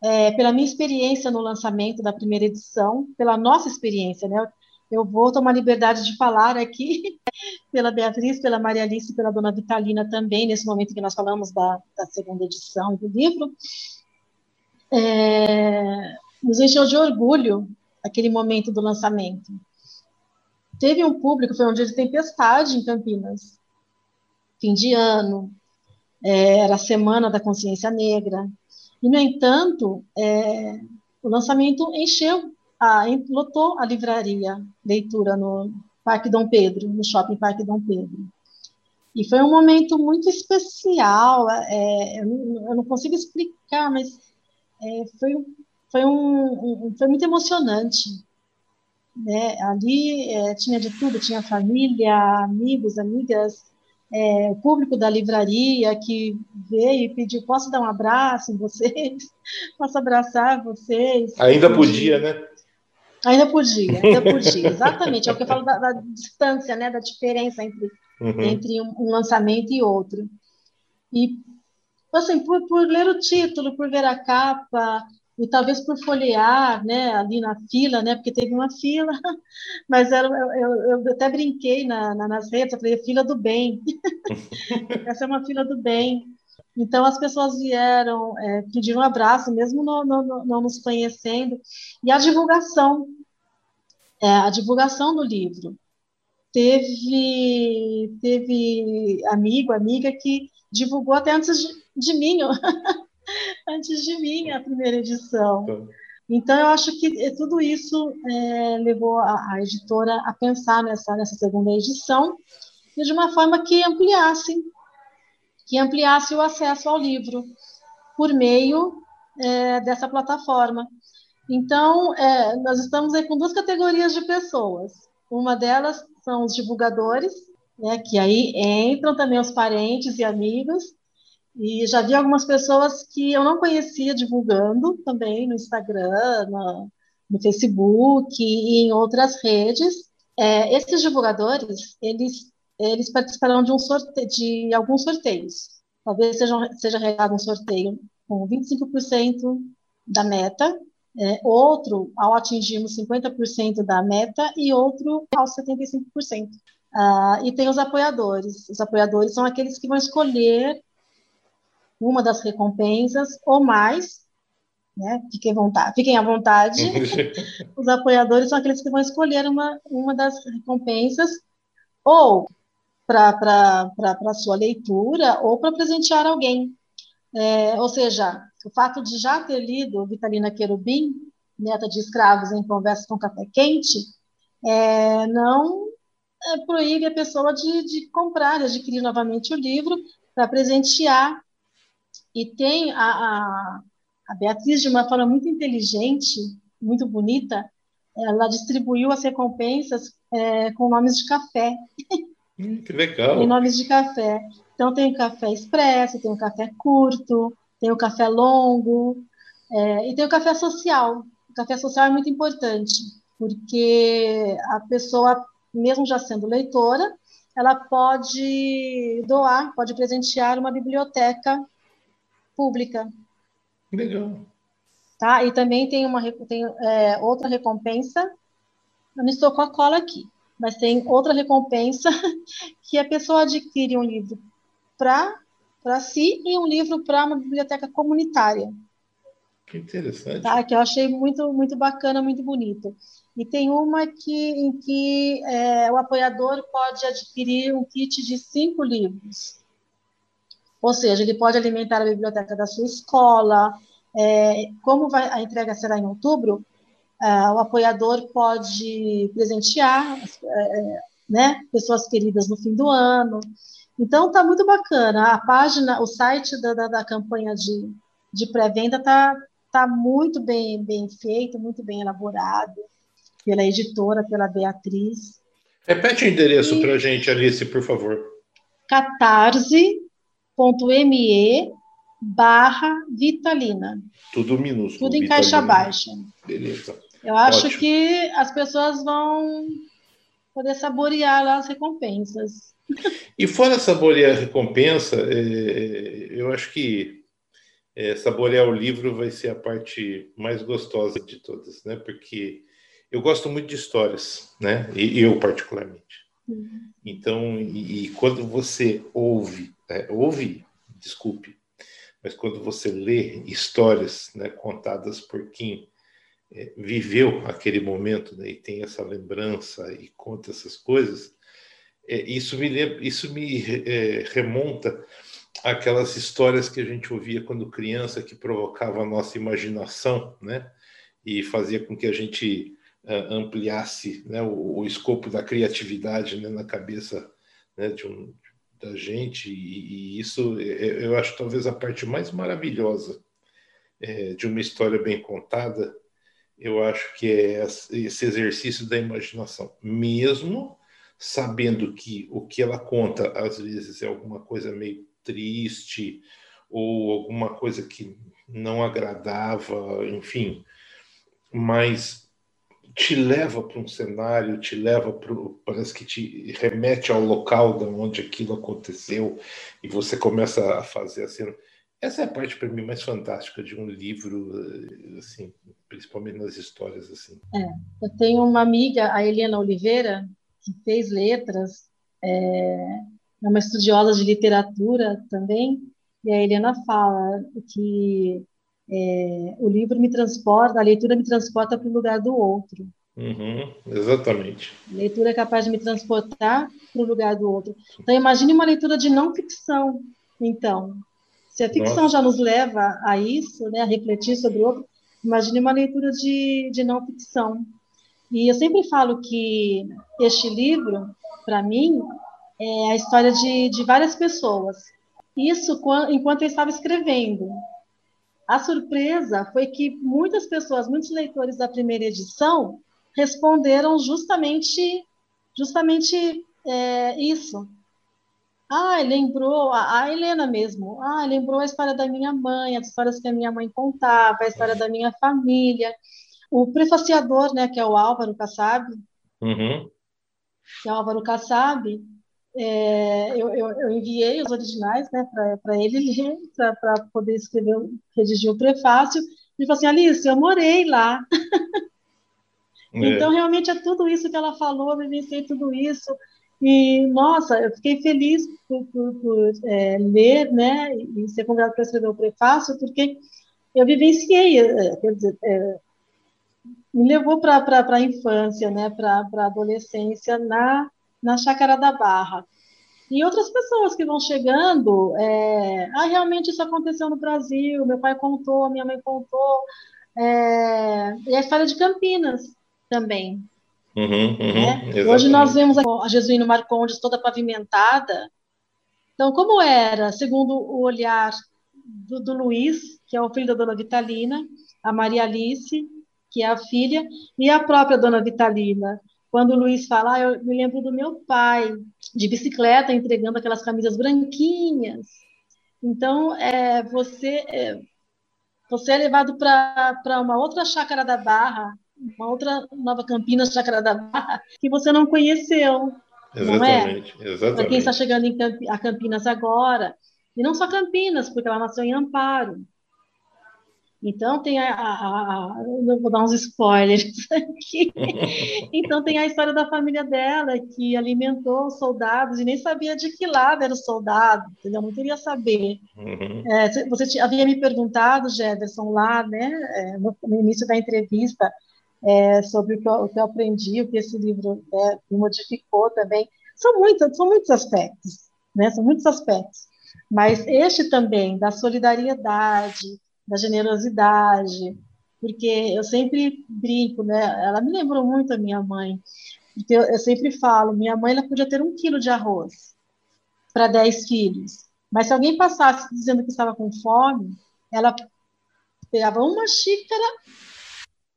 É, pela minha experiência no lançamento da primeira edição, pela nossa experiência, né? Eu vou tomar liberdade de falar aqui <laughs> pela Beatriz, pela Maria Alice, pela Dona Vitalina também, nesse momento que nós falamos da, da segunda edição do livro. É, nos encheu de orgulho aquele momento do lançamento teve um público, foi um dia de tempestade em Campinas, fim de ano, é, era a Semana da Consciência Negra, e, no entanto, é, o lançamento encheu, a, lotou a livraria leitura no Parque Dom Pedro, no Shopping Parque Dom Pedro. E foi um momento muito especial, é, eu, não, consigo explicar, mas é, foi, foi, um, um, foi muito emocionante né? Ali é, tinha de tudo, tinha família, amigos, amigas, é, o público da livraria que veio e pediu, posso dar um abraço em vocês? <laughs> Posso abraçar vocês? Ainda podia, né? Ainda podia, ainda podia, <laughs> exatamente. É o que eu falo da, da distância, né? Da diferença entre, uhum. entre um, um, lançamento e outro. E, assim, por, por ler o título, por ver a capa, e talvez por folhear, né, ali na fila, né, porque teve uma fila, <laughs> mas era, eu, eu até brinquei na, na, nas redes, eu falei, fila do bem, <laughs> essa é uma fila do bem, então as pessoas vieram, é, pediram um abraço, mesmo não, não, não nos conhecendo, e a divulgação, é, a divulgação do livro, teve, teve amigo, amiga que divulgou até antes de, de mim, <laughs> antes de mim a primeira edição. Então, então eu acho que tudo isso é, levou a, a, editora a pensar nessa, nessa segunda edição e de uma forma que ampliasse, que ampliasse o acesso ao livro por meio é, dessa plataforma. Então, é, nós estamos aí com duas categorias de pessoas. Uma delas são os divulgadores, né, que aí entram também os parentes e amigos, e já vi algumas pessoas que eu não conhecia divulgando também no Instagram, no, no Facebook e em outras redes. É, esses divulgadores, eles, eles participarão de, um sorte de alguns sorteios. Talvez seja, seja realizado um sorteio com 25% da meta, é, outro ao atingirmos 50% da meta e outro aos 75%. Ah, e tem os apoiadores. Os apoiadores são aqueles que vão escolher uma das recompensas ou mais, né? Fiquem, vontade, fiquem à vontade. <laughs> os apoiadores são aqueles que vão escolher uma, uma das recompensas ou para a sua leitura ou para presentear alguém. É, ou seja, o fato de já ter lido Vitalina Querubim, Neta de Escravos em Conversa com Café Quente, é, não é, proíbe a pessoa de, de comprar, de adquirir novamente o livro para presentear. E tem a, a, a Beatriz, de uma forma muito inteligente, muito bonita, ela distribuiu as recompensas é, com nomes de café. Hum, que legal! <laughs> Em nomes de café. Então, tem o café expresso, tem o café curto, tem o café longo, é, e tem o café social. O café social é muito importante, porque a pessoa, mesmo já sendo leitora, ela pode doar, pode presentear uma biblioteca pública. Legal. Tá? E também tem, uma, tem é, outra recompensa, eu não estou com a cola aqui, mas tem outra recompensa <laughs> que a pessoa adquire um livro para si e um livro para uma biblioteca comunitária. Que interessante. Tá? Que eu achei muito, muito bacana, muito bonito. E tem uma que, em que é, o apoiador pode adquirir um kit de cinco livros. Ou seja, ele pode alimentar a biblioteca da sua escola. É, como vai, a entrega será em outubro, é, o apoiador pode presentear é, né, pessoas queridas no fim do ano. Então tá muito bacana. A página, o site da, da, da campanha de, de pré-venda tá, tá muito bem, bem feito, muito bem elaborado pela editora, pela Beatriz. Repete o endereço para a gente, Alice, por favor. catarse.me barra Vitalina. Tudo minúsculo. Tudo em Vitalina. caixa baixa. Beleza. Eu acho Ótimo. que as pessoas vão poder saborear lá as recompensas. <laughs> E fora saborear a recompensa, é, eu acho que é, saborear o livro vai ser a parte mais gostosa de todas, né? Porque eu gosto muito de histórias, né? E eu particularmente. Uhum. Então, e, e, quando você ouve, é, ouve, desculpe, mas quando você lê histórias, né, contadas por quem é, viveu aquele momento, né, e tem essa lembrança e conta essas coisas, é, isso me, isso me é, remonta àquelas histórias que a gente ouvia quando criança, que provocava a nossa imaginação, né? E fazia com que a gente uh, ampliasse né, o, o, escopo da criatividade né, na cabeça né, de um, da gente. E, e, isso é, eu acho talvez a parte mais maravilhosa é, de uma história bem contada. Eu acho que é esse exercício da imaginação, mesmo sabendo que o que ela conta às vezes é alguma coisa meio triste ou alguma coisa que não agradava, enfim, mas te leva para um cenário, te leva para parece que te remete ao local de onde aquilo aconteceu e você começa a fazer assim. Essa é a parte para mim mais fantástica de um livro, assim, principalmente nas histórias assim. É, eu tenho uma amiga, a Helena Oliveira, que fez letras, é, é uma estudiosa de literatura também, e a Helena fala que é, o livro me transporta, a leitura me transporta para o lugar do outro. Uhum, exatamente. A leitura é capaz de me transportar para o lugar do outro. Então, imagine uma leitura de não ficção, então, Se a ficção Nossa. já nos leva a isso, né, a refletir sobre o outro, imagine uma leitura de, de não ficção. E eu sempre falo que este livro, para mim, é a história de, de várias pessoas. Isso enquanto eu estava escrevendo. A surpresa foi que muitas pessoas, muitos leitores da primeira edição, responderam justamente, justamente é, isso. Ah, lembrou, a Helena mesmo, ah, lembrou a história da minha mãe, as histórias que a minha mãe contava, a história da minha família. O prefaciador, né, que é o Álvaro Kassab, uhum. que é o Álvaro Kassab, é, eu, eu, eu, enviei os originais né, para ele ler, para poder escrever, redigir o prefácio. Ele falou assim: Alice, eu morei lá. É. Então, realmente é tudo isso que ela falou, eu vivenciei tudo isso. E, nossa, eu fiquei feliz por, por, por é, ler, né, e ser convidada para escrever o prefácio, porque eu vivenciei, é, quer dizer, é, me levou para a infância, né, para a adolescência na, na Chácara da Barra. E outras pessoas que vão chegando, é, ah, realmente isso aconteceu no Brasil, meu pai contou, minha mãe contou, é, e a história de Campinas também. Uhum, uhum, né? Hoje nós vemos a Jesuíno Marcondes toda pavimentada. Então, como era, segundo o olhar do, do Luiz, que é o filho da dona Vitalina, a Maria Alice, que é a filha, e a própria dona Vitalina. Quando o Luiz fala, ah, eu me lembro do meu pai, de bicicleta, entregando aquelas camisas branquinhas. Então, é, você, é, você é levado para uma outra chácara da Barra, uma outra Nova Campinas, chácara da Barra, que você não conheceu. Exatamente, não é? exatamente. Para quem está chegando em Camp a Campinas agora, e não só Campinas, porque ela nasceu em Amparo. Então tem a, a, a, vou dar uns spoilers <laughs> aqui. <laughs> então tem a história da família dela que alimentou os soldados e nem sabia de que lado era o soldado, entendeu? Não queria saber. Uhum. É, você havia me perguntado, Jefferson, lá, né, é, no, no, início da entrevista, é, sobre o que, eu, o que, eu, aprendi, o que esse livro né, me modificou também. São muitos, são muitos aspectos, né? São muitos aspectos. Mas este também da solidariedade da generosidade, porque eu sempre brinco, né? Ela me lembrou muito a minha mãe, porque eu, eu sempre falo, minha mãe ela podia ter um quilo de arroz para dez filhos, mas se alguém passasse dizendo que estava com fome, ela pegava uma xícara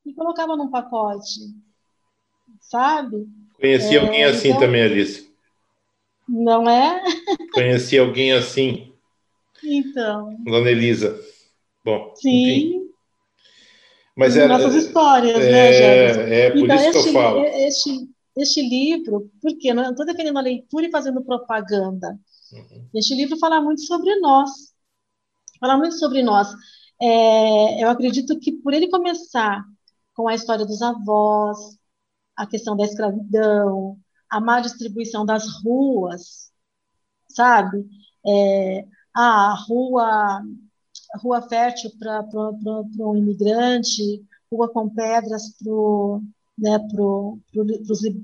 e colocava num pacote, sabe? Conheci é, alguém assim então, também, Alice. Não é? Conheci alguém assim. Então. Dona Elisa. Bom, Sim. Enfim. Mas é, Nossas histórias, é, né, Jefferson? É, por então, isso este, que eu falo. Este, este livro, porque não estou defendendo a leitura e fazendo propaganda. Uhum. Este livro fala muito sobre nós. Fala muito sobre nós. É, eu acredito que por ele começar com a história dos avós, a questão da escravidão, a má distribuição das ruas, sabe? É, a rua rua fértil para um imigrante, rua com pedras para né, pro, pro,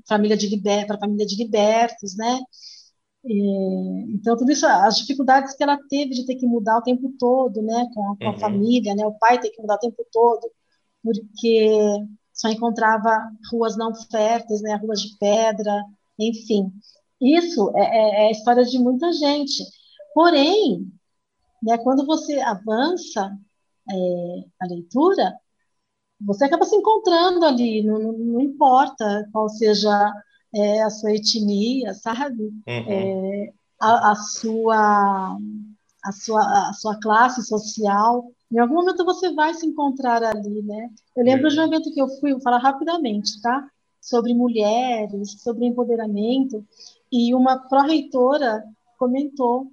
família de liber, para a família de libertos, né? E, então tudo isso, as dificuldades que ela teve de ter que mudar o tempo todo, né, com a, com a uhum. família, né, o pai ter que mudar o tempo todo, porque só encontrava ruas não férteis, né, ruas de pedra, enfim. Isso é, é, é a história de muita gente. Porém, né? Quando você avança é, a leitura, você acaba se encontrando ali, não, não, não importa qual seja é, a sua etnia, sabe? Uhum. É, a, a, sua, a, sua, a sua classe social. Em algum momento você vai se encontrar ali, né? Eu lembro de um evento que eu fui, vou falar rapidamente, tá? Sobre mulheres, sobre empoderamento, e uma pró-reitora comentou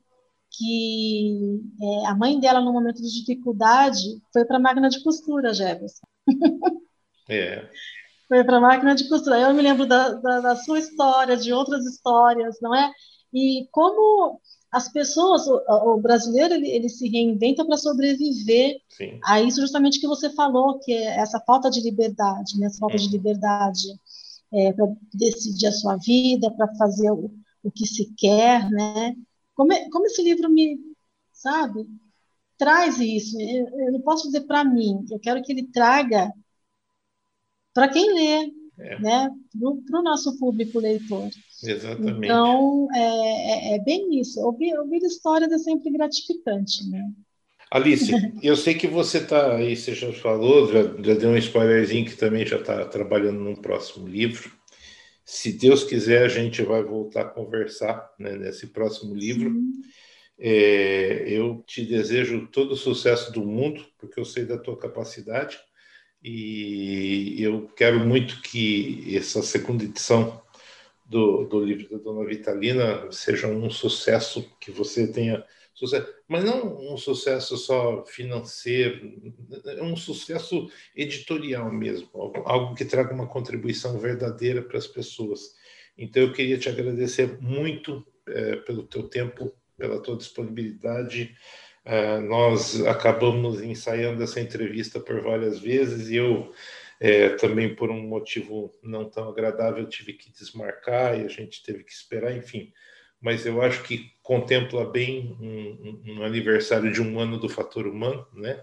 que é, a mãe dela, no momento de dificuldade, foi para a máquina de costura, Jefferson. É. <laughs> Foi para a máquina de costura. Eu me lembro da, da, da, sua história, de outras histórias, não é? E como as pessoas, o, o brasileiro, ele, ele, se reinventa para sobreviver Sim. a isso justamente que você falou, que é essa falta de liberdade, né? essa falta de hum. liberdade é, para decidir a sua vida, para fazer o, o que se quer, né? Como, como esse livro me, sabe, traz isso. Eu, eu não posso dizer para mim, eu quero que ele traga para quem lê, é. né? Para o nosso público leitor. Exatamente. Então, é, é, é bem isso. Ouvir, ouvir histórias é sempre gratificante, né? Alice, <laughs> eu sei que você está aí, você já falou, já, já deu um spoilerzinho que também já está trabalhando num próximo livro. Se Deus quiser, a gente vai voltar a conversar né, nesse próximo livro. É, eu te desejo todo o sucesso do mundo, porque eu sei da tua capacidade e eu quero muito que essa segunda edição do, do livro da Dona Vitalina seja um sucesso, que você tenha sucesso, mas não um sucesso só financeiro, um sucesso editorial mesmo, algo que traga uma contribuição verdadeira para as pessoas. Então eu queria te agradecer muito é, pelo teu tempo, pela tua disponibilidade. É, nós acabamos ensaiando essa entrevista por várias vezes e eu é, também por um motivo não tão agradável tive que desmarcar e a gente teve que esperar, enfim mas eu acho que contempla bem um, um aniversário de um ano do fator humano, né?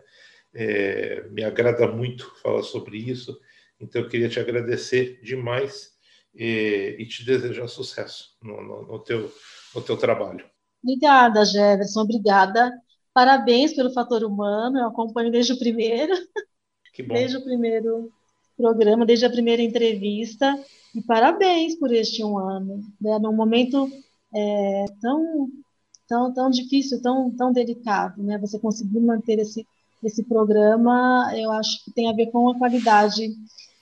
É, me agrada muito falar sobre isso, então eu queria te agradecer demais e, e te desejar sucesso no, no, no, teu, no teu trabalho. Obrigada, Jefferson, obrigada. Parabéns pelo fator humano, eu acompanho desde o primeiro, desde o primeiro programa, desde a primeira entrevista, e parabéns por este um ano, né? num momento é, tão, tão, tão difícil, tão, tão delicado, né? Você conseguir manter esse, esse programa, eu acho que tem a ver com a qualidade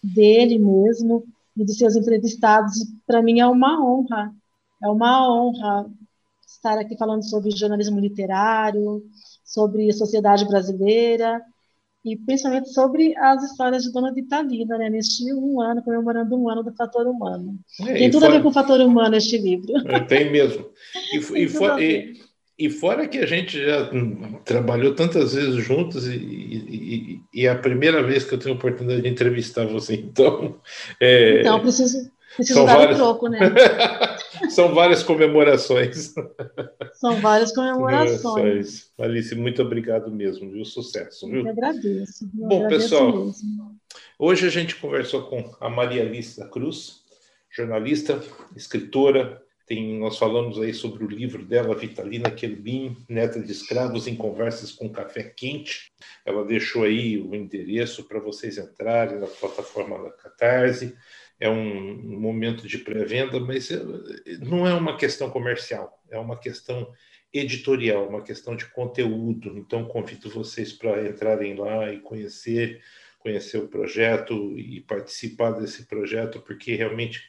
dele mesmo e de seus entrevistados. Para mim é uma honra, é uma honra estar aqui falando sobre jornalismo literário, sobre a sociedade brasileira, e principalmente sobre as histórias de Dona Vitalina, né, neste um ano, comemorando um ano do fator humano. É, tem tudo fora... a ver com o fator humano este livro. É, tem mesmo. <laughs> E, e, for, e, e, fora que a gente já trabalhou tantas vezes juntos e, é a primeira vez que eu tenho a oportunidade de entrevistar você, então... <laughs> É... Então, preciso, preciso dar várias... o troco, né? <laughs> São várias comemorações. São várias comemorações. Alice, muito obrigado mesmo, viu? Sucesso, viu? Eu agradeço. Eu Bom, agradeço pessoal, mesmo. hoje a gente conversou com a Maria Alice da Cruz, jornalista, escritora. Tem, nós falamos aí sobre o livro dela, Vitalina Quelbin, Neta de Escravos em Conversas com Café Quente. Ela deixou aí o endereço para vocês entrarem na plataforma da Catarse é um momento de pré-venda, mas é, não é uma questão comercial, é uma questão editorial, uma questão de conteúdo. Então, convido vocês para entrarem lá e conhecer, conhecer o projeto e participar desse projeto, porque realmente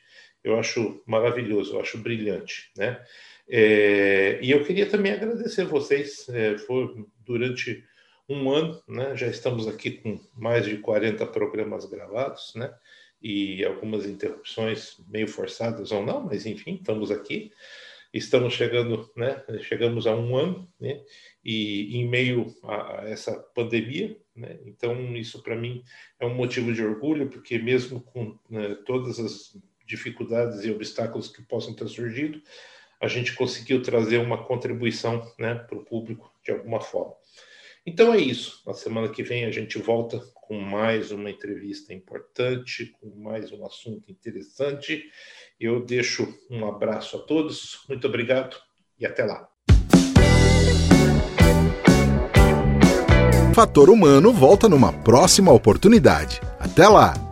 eu acho maravilhoso, eu acho brilhante, né? É, e eu queria também agradecer vocês, é, foi durante um ano, né? Já estamos aqui com mais de 40 programas gravados, né? e algumas interrupções meio forçadas ou não, mas enfim, estamos aqui. Estamos chegando, né? Chegamos a um ano, né? E em meio a, essa pandemia, né? Então isso para mim é um motivo de orgulho, porque mesmo com né, todas as dificuldades e obstáculos que possam ter surgido, a gente conseguiu trazer uma contribuição, né, para o público de alguma forma. Então é isso. Na semana que vem a gente volta com mais uma entrevista importante, com mais um assunto interessante. Eu deixo um abraço a todos, muito obrigado e até lá. Fator Humano volta numa próxima oportunidade. Até lá!